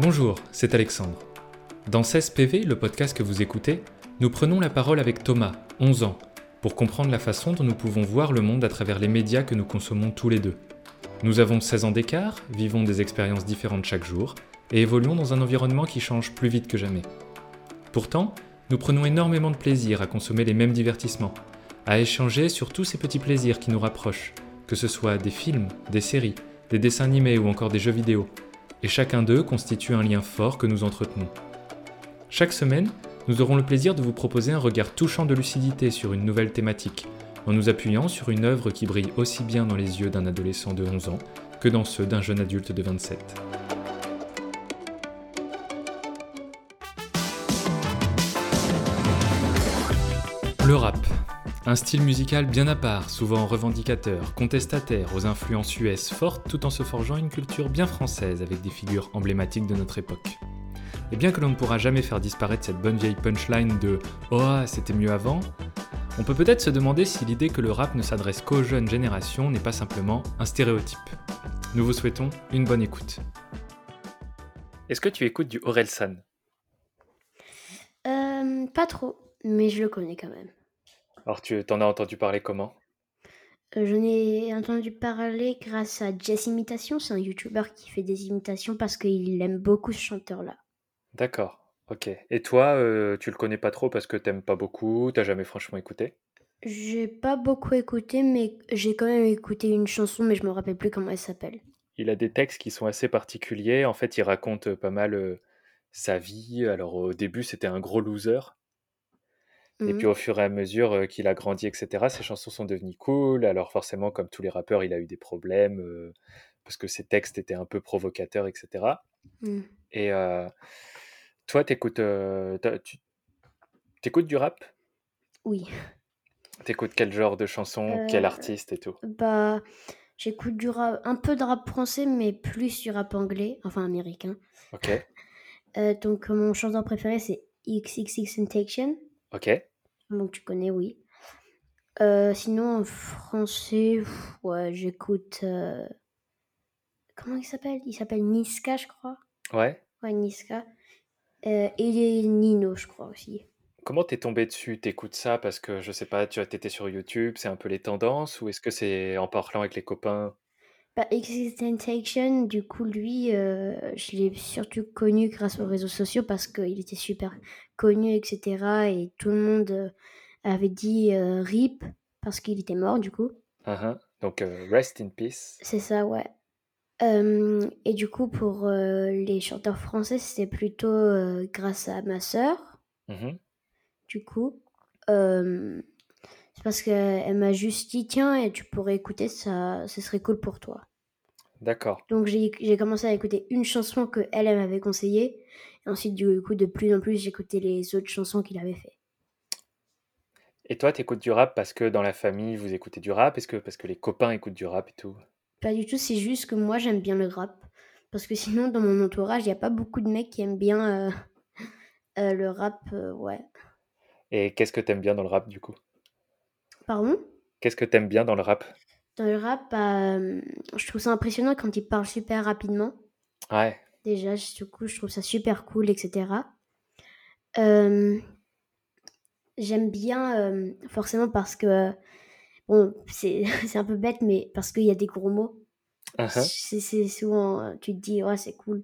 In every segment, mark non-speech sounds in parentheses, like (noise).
Bonjour, c'est Alexandre. Dans 16 PV, le podcast que vous écoutez, nous prenons la parole avec Thomas, 11 ans, pour comprendre la façon dont nous pouvons voir le monde à travers les médias que nous consommons tous les deux. Nous avons 16 ans d'écart, vivons des expériences différentes chaque jour, et évoluons dans un environnement qui change plus vite que jamais. Pourtant, nous prenons énormément de plaisir à consommer les mêmes divertissements, à échanger sur tous ces petits plaisirs qui nous rapprochent, que ce soit des films, des séries, des dessins animés ou encore des jeux vidéo, et chacun d'eux constitue un lien fort que nous entretenons. Chaque semaine, nous aurons le plaisir de vous proposer un regard touchant de lucidité sur une nouvelle thématique, en nous appuyant sur une œuvre qui brille aussi bien dans les yeux d'un adolescent de 11 ans que dans ceux d'un jeune adulte de 27. Le rap. Un style musical bien à part, souvent revendicateur, contestataire, aux influences US fortes tout en se forgeant une culture bien française avec des figures emblématiques de notre époque. Et bien que l'on ne pourra jamais faire disparaître cette bonne vieille punchline de Oh, c'était mieux avant, on peut peut-être se demander si l'idée que le rap ne s'adresse qu'aux jeunes générations n'est pas simplement un stéréotype. Nous vous souhaitons une bonne écoute. Est-ce que tu écoutes du Orelsan? Euh, pas trop, mais je le connais quand même. Alors tu t'en as entendu parler comment? Euh, J'en ai entendu parler grâce à Jess Imitation, c'est un YouTuber qui fait des imitations parce qu'il aime beaucoup ce chanteur-là. D'accord, ok. Et toi, euh, tu le connais pas trop parce que t'aimes pas beaucoup, t'as jamais franchement écouté? J'ai pas beaucoup écouté, mais j'ai quand même écouté une chanson, mais je me rappelle plus comment elle s'appelle. Il a des textes qui sont assez particuliers. En fait, il raconte pas mal euh, sa vie. Alors au début, c'était un gros loser. Et puis Mhm. au fur et à mesure euh, qu'il a grandi, etc., ses chansons sont devenues cool. Alors forcément, comme tous les rappeurs, il a eu des problèmes euh, parce que ses textes étaient un peu provocateurs, etc. Et euh, toi, t'écoutes, tu t'écoutes du rap? Oui. T'écoutes quel genre de chansons, quel Euh, artiste et tout? bah, j'écoute du rap, un peu de rap français, mais plus du rap anglais, enfin américain. Ok, Euh, donc mon chanteur préféré c'est XXXTentacion, ok. donc tu connais, oui. Euh, sinon en français, pff, ouais, j'écoute. euh, Comment il s'appelle? Il s'appelle Niska, je crois. Ouais. Ouais, Niska. Euh, et Nino, je crois aussi. Comment t'es tombé dessus? T'écoutes ça parce que, je sais pas, tu as été sur YouTube, c'est un peu les tendances, ou est-ce que c'est en parlant avec les copains? Bah, XXXTentacion, du coup, lui, euh, je l'ai surtout connu grâce aux réseaux sociaux parce qu'il était super connu, etc. Et tout le monde euh, avait dit euh, RIP parce qu'il était mort, du coup. Uhum. Donc, Rest in Peace. C'est ça, ouais. Et du coup, pour les chanteurs français, c'était plutôt grâce à ma sœur, Mhm. du coup. Parce qu'elle m'a juste dit, tiens, et tu pourrais écouter, ça, ce serait cool pour toi. D'accord. Donc j'ai j'ai commencé à écouter une chanson que elle, elle m'avait conseillée. Et ensuite, du coup, de plus en plus, j'écoutais les autres chansons qu'il avait fait. Et toi, t'écoutes du rap parce que dans la famille, vous écoutez du rap? Est-ce que parce que les copains écoutent du rap et tout? Pas du tout, c'est juste que moi, j'aime bien le rap. Parce que sinon, dans mon entourage, il n'y a pas beaucoup de mecs qui aiment bien euh, (laughs) euh, le rap, euh, ouais. Et qu'est-ce que t'aimes bien dans le rap, du coup? Pardon? Qu'est-ce que t'aimes bien dans le rap? Dans le rap, bah, euh, je trouve ça impressionnant quand il parle super rapidement. Ouais. Déjà, je- du coup, je trouve ça super cool, etc. Euh, J'aime bien, euh, forcément, parce que, bon, (laughs) c'est un peu bête, mais parce qu'il y a des gros mots. Uhum. C'est c'est souvent, tu te dis, ouais, c'est cool.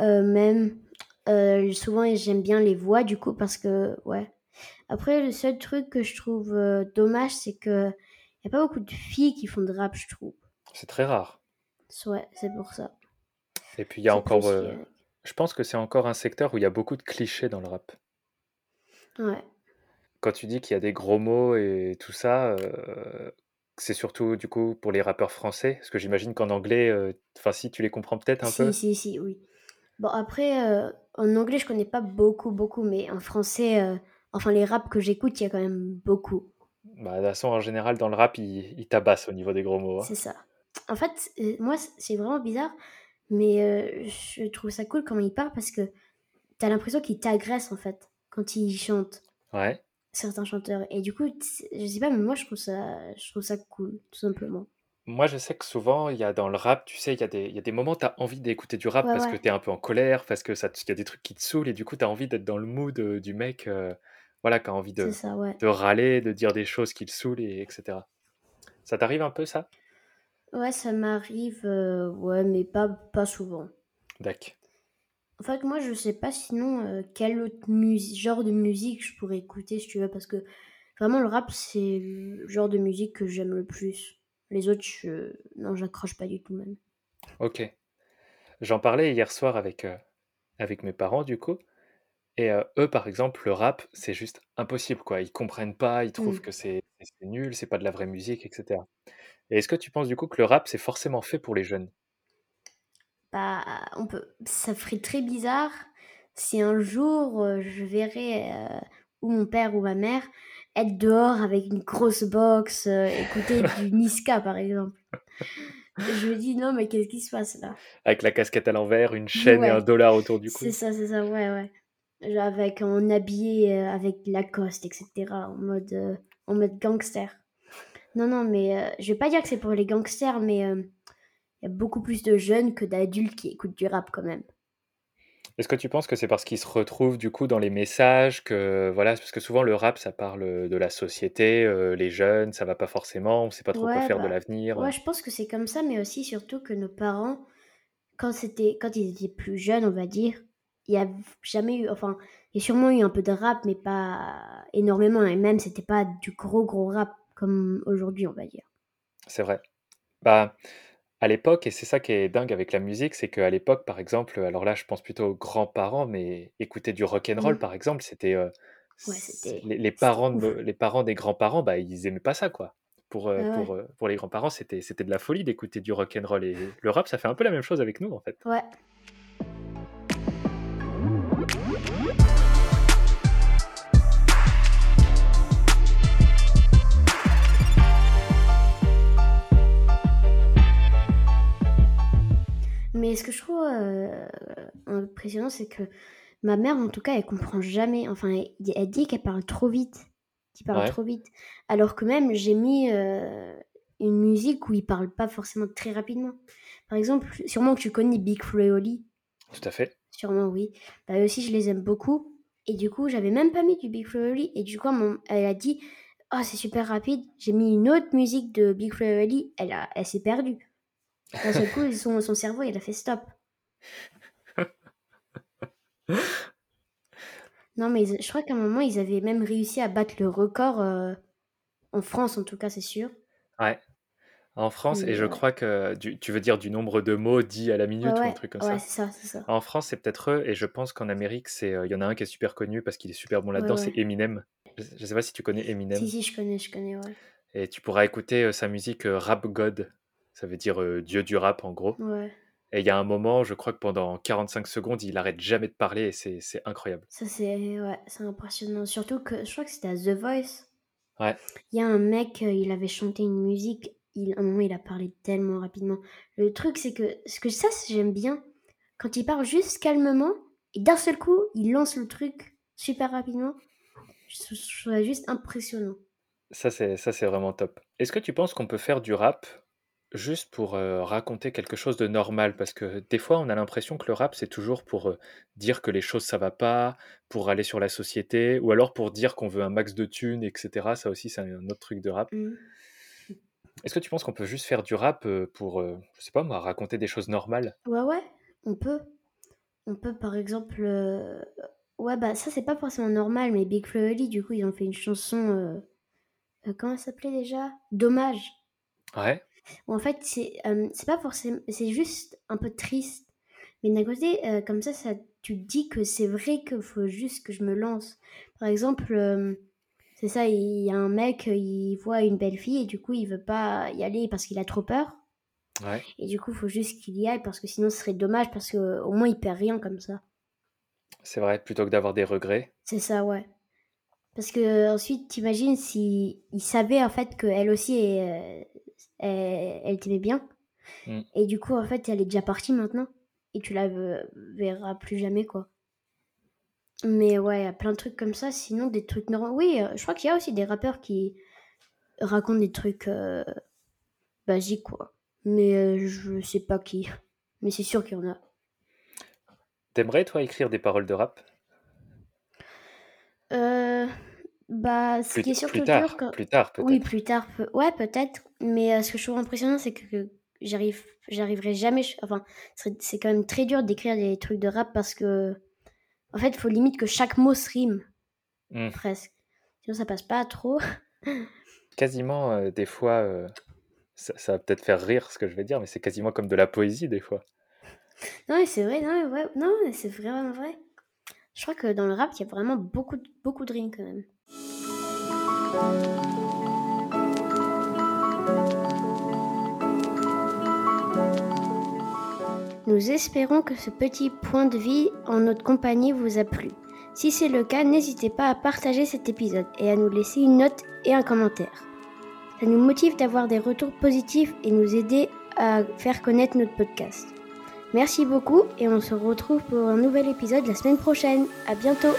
Même, euh, souvent, j'aime bien les voix, du coup, parce que, ouais. Après, le seul truc que je trouve euh, dommage, c'est que n'y a pas beaucoup de filles qui font de rap, je trouve. C'est très rare. Ouais, c'est pour ça. Et puis il y a encore, euh, je pense que c'est encore un secteur où il y a beaucoup de clichés dans le rap. Ouais. Quand tu dis qu'il y a des gros mots et tout ça, euh, c'est surtout du coup pour les rappeurs français, parce que j'imagine qu'en anglais, euh, enfin si tu les comprends peut-être un Si, peu. si, si, oui. Bon, après, euh, en anglais, je connais pas beaucoup, beaucoup, mais en français, euh, enfin, les raps que j'écoute, il y a quand même beaucoup. Bah, de toute façon, en général, dans le rap, ils il tabassent au niveau des gros mots. hein. C'est ça. En fait, euh, moi, c'est vraiment bizarre, mais euh, je trouve ça cool comment il parle parce que t'as l'impression qu'il t'agresse, en fait, quand il chante, Ouais. certains chanteurs. Et du coup, je sais pas, mais moi, je trouve ça, je trouve ça cool, tout simplement. Moi, je sais que souvent, il y a dans le rap, tu sais, il y a des, il y a des moments, tu as envie d'écouter du rap Ouais, parce que tu es un peu en colère, parce que ça, il y a des trucs qui te saoulent et du coup, tu as envie d'être dans le mood euh, du mec, euh, voilà, qui a envie de, ça, ouais. de râler, de dire des choses qui le saoulent, et, etc. Ça t'arrive un peu ça? Ouais, ça m'arrive, euh, ouais, mais pas, pas souvent. Dac. En fait, moi, je sais pas sinon euh, quel autre genre de musique je pourrais écouter si tu veux, parce que vraiment le rap, c'est le genre de musique que j'aime le plus. Les autres, je... non, j'accroche pas du tout même. Ok. J'en parlais hier soir avec, euh, avec mes parents, du coup. Et euh, eux, par exemple, le rap, c'est juste impossible, quoi. Ils comprennent pas, ils trouvent Hmm. que c'est c'est nul, c'est pas de la vraie musique, etc. Et est-ce que tu penses, du coup, que le rap, c'est forcément fait pour les jeunes? Bah, on peut... ça ferait très bizarre si un jour euh, je verrais euh, ou mon père ou ma mère être dehors avec une grosse box, euh, écouter (laughs) du Niska par exemple. Je me dis non, mais qu'est-ce qui se passe là? Avec la casquette à l'envers, une chaîne et un dollar autour du c'est cou? ça, c'est ça, ouais, ouais. Avec en habillé euh, avec Lacoste, etc. En mode, euh, en mode gangster. Non, non, mais euh, je vais pas dire que c'est pour les gangsters, mais euh, il y a beaucoup plus de jeunes que d'adultes qui écoutent du rap quand même. Est-ce que tu penses que c'est parce qu'ils se retrouvent, du coup, dans les messages que, voilà, parce que souvent, le rap, ça parle de la société, euh, les jeunes, ça va pas forcément, on sait pas trop quoi faire de bah, l'avenir. ouais, je pense que c'est comme ça, mais aussi surtout que nos parents, quand c'était, quand ils étaient plus jeunes, on va dire, il y a jamais eu, enfin, il y a sûrement eu un peu de rap, mais pas énormément, et même c'était pas du gros gros rap comme aujourd'hui, on va dire. C'est vrai. Bah, à l'époque, et c'est ça qui est dingue avec la musique, c'est qu'à l'époque, par exemple, alors là, je pense plutôt aux grands-parents, mais écouter du rock and roll, Mm. par exemple, c'était euh, Ouais, les, parents de, les parents des grands-parents, bah, ils aimaient pas ça, quoi. Pour, euh, Ouais, pour, euh, pour les grands-parents, c'était, c'était de la folie d'écouter du rock and roll. Et le rap, ça fait un peu la même chose avec nous, en fait. ouais. Mais ce que je trouve euh, impressionnant, c'est que ma mère, en tout cas, elle comprend jamais. Enfin, elle, elle dit qu'elle parle trop vite, qu'il parle Ouais, trop vite. Alors que même, j'ai mis euh, une musique où il parle pas forcément très rapidement. Par exemple, sûrement que tu connais Big Flo et Oli. tout à fait. Sûrement, oui. Bah, eux aussi, je les aime beaucoup. Et du coup, j'avais même pas mis du Big Flo et Oli. Et du coup, mon- elle a dit, oh, c'est super rapide. J'ai mis une autre musique de Big Flo et Oli. Elle, a- elle s'est perdue. D'un seul coup, son, son cerveau, il a fait stop. Non, mais je crois qu'à un moment, ils avaient même réussi à battre le record, euh, en France en tout cas, c'est sûr. Ouais, en France, et je ouais, crois que du- tu veux dire du nombre de mots dits à la ouais, minute ou un ouais, truc comme ouais, ça? c'est ça, c'est ça. En France, c'est peut-être eux, et je pense qu'en Amérique, c'est, euh, il y en a un qui est super connu parce qu'il est super bon Ouais, là-dedans, c'est ouais. Eminem. Je, je sais pas si tu connais Si, Eminem, si, je connais, je connais, ouais. et tu pourras écouter euh, sa musique Rap God, ça veut dire euh, Dieu du rap en gros. Ouais. Et il y a un moment, je crois que pendant 45 secondes, il arrête jamais de parler, et c'est incroyable. Ça, c'est ouais, impressionnant. Surtout que je crois que c'était à The Voice. Ouais, Il y a un mec, euh, il avait chanté une musique. Il, à un moment, il a parlé tellement rapidement. Le truc, c'est que ce que ça, j'aime bien. Quand il parle juste calmement, et d'un seul coup, il lance le truc super rapidement. Je trouve ça juste impressionnant. ça c'est ça c'est vraiment top. Est-ce que tu penses qu'on peut faire du rap juste pour raconter quelque chose de normal? Parce que des fois, on a l'impression que le rap, c'est toujours pour dire que les choses, ça va pas, pour aller sur la société, ou alors pour dire qu'on veut un max de thunes, etc. Ça aussi, c'est un autre truc de rap. Mhm. Est-ce que tu penses qu'on peut juste faire du rap pour, je sais pas moi, raconter des choses normales? Ouais, ouais, on peut. On peut, par exemple... Ouais, bah ça, c'est pas forcément normal, mais Big Flo et Oli, du coup, ils ont fait une chanson... comment elle s'appelait déjà? Dommage. Ouais, Où en fait, c'est euh, c'est pas forcément... C'est juste un peu triste. Mais d'un côté, euh, comme ça, ça, tu te dis que c'est vrai qu'il faut juste que je me lance. Par exemple, euh, c'est ça, il y a un mec, il voit une belle fille et du coup, il veut pas y aller parce qu'il a trop peur. ouais, Et du coup, il faut juste qu'il y aille parce que sinon, ce serait dommage parce qu'au moins, il perd rien comme ça. c'est vrai, plutôt que d'avoir des regrets. C'est ça, ouais. Parce que ensuite, t'imagines si il savait en fait qu'elle aussi, elle, elle, elle t'aimait bien. Mm. Et du coup, en fait, elle est déjà partie maintenant. Et tu la ve- verras plus jamais, quoi. Mais ouais, il y a plein de trucs comme ça. Sinon, des trucs normaux. Oui, euh, je crois qu'il y a aussi des rappeurs qui racontent des trucs euh, basiques, quoi. Mais euh, je sais pas qui. Mais c'est sûr qu'il y en a. T'aimerais, toi, écrire des paroles de rap? Euh, bah, ce plus, qui est surtout plus tard, quand... plus tard peut-être. Oui, plus tard. peut- Ouais, peut-être. Mais euh, ce que je trouve impressionnant, c'est que, que j'arrive, j'arriverai jamais. Enfin, ce serait- c'est quand même très dur d'écrire des trucs de rap parce que, en fait, il faut limite que chaque mot se rime, Hmm. presque. Sinon, ça passe pas trop. Quasiment, euh, des fois, euh, ça, ça va peut-être faire rire ce que je vais dire, mais c'est quasiment comme de la poésie des fois. Non, mais c'est vrai, non, mais ouais, non, mais c'est vraiment vrai. Je crois que dans le rap, il y a vraiment beaucoup, de- beaucoup de rimes quand même. Nous espérons que ce petit point de vie en notre compagnie vous a plu. Si c'est le cas, n'hésitez pas à partager cet épisode et à nous laisser une note et un commentaire. Ça nous motive d'avoir des retours positifs et nous aider à faire connaître notre podcast. Merci beaucoup et on se retrouve pour un nouvel épisode la semaine prochaine. À bientôt!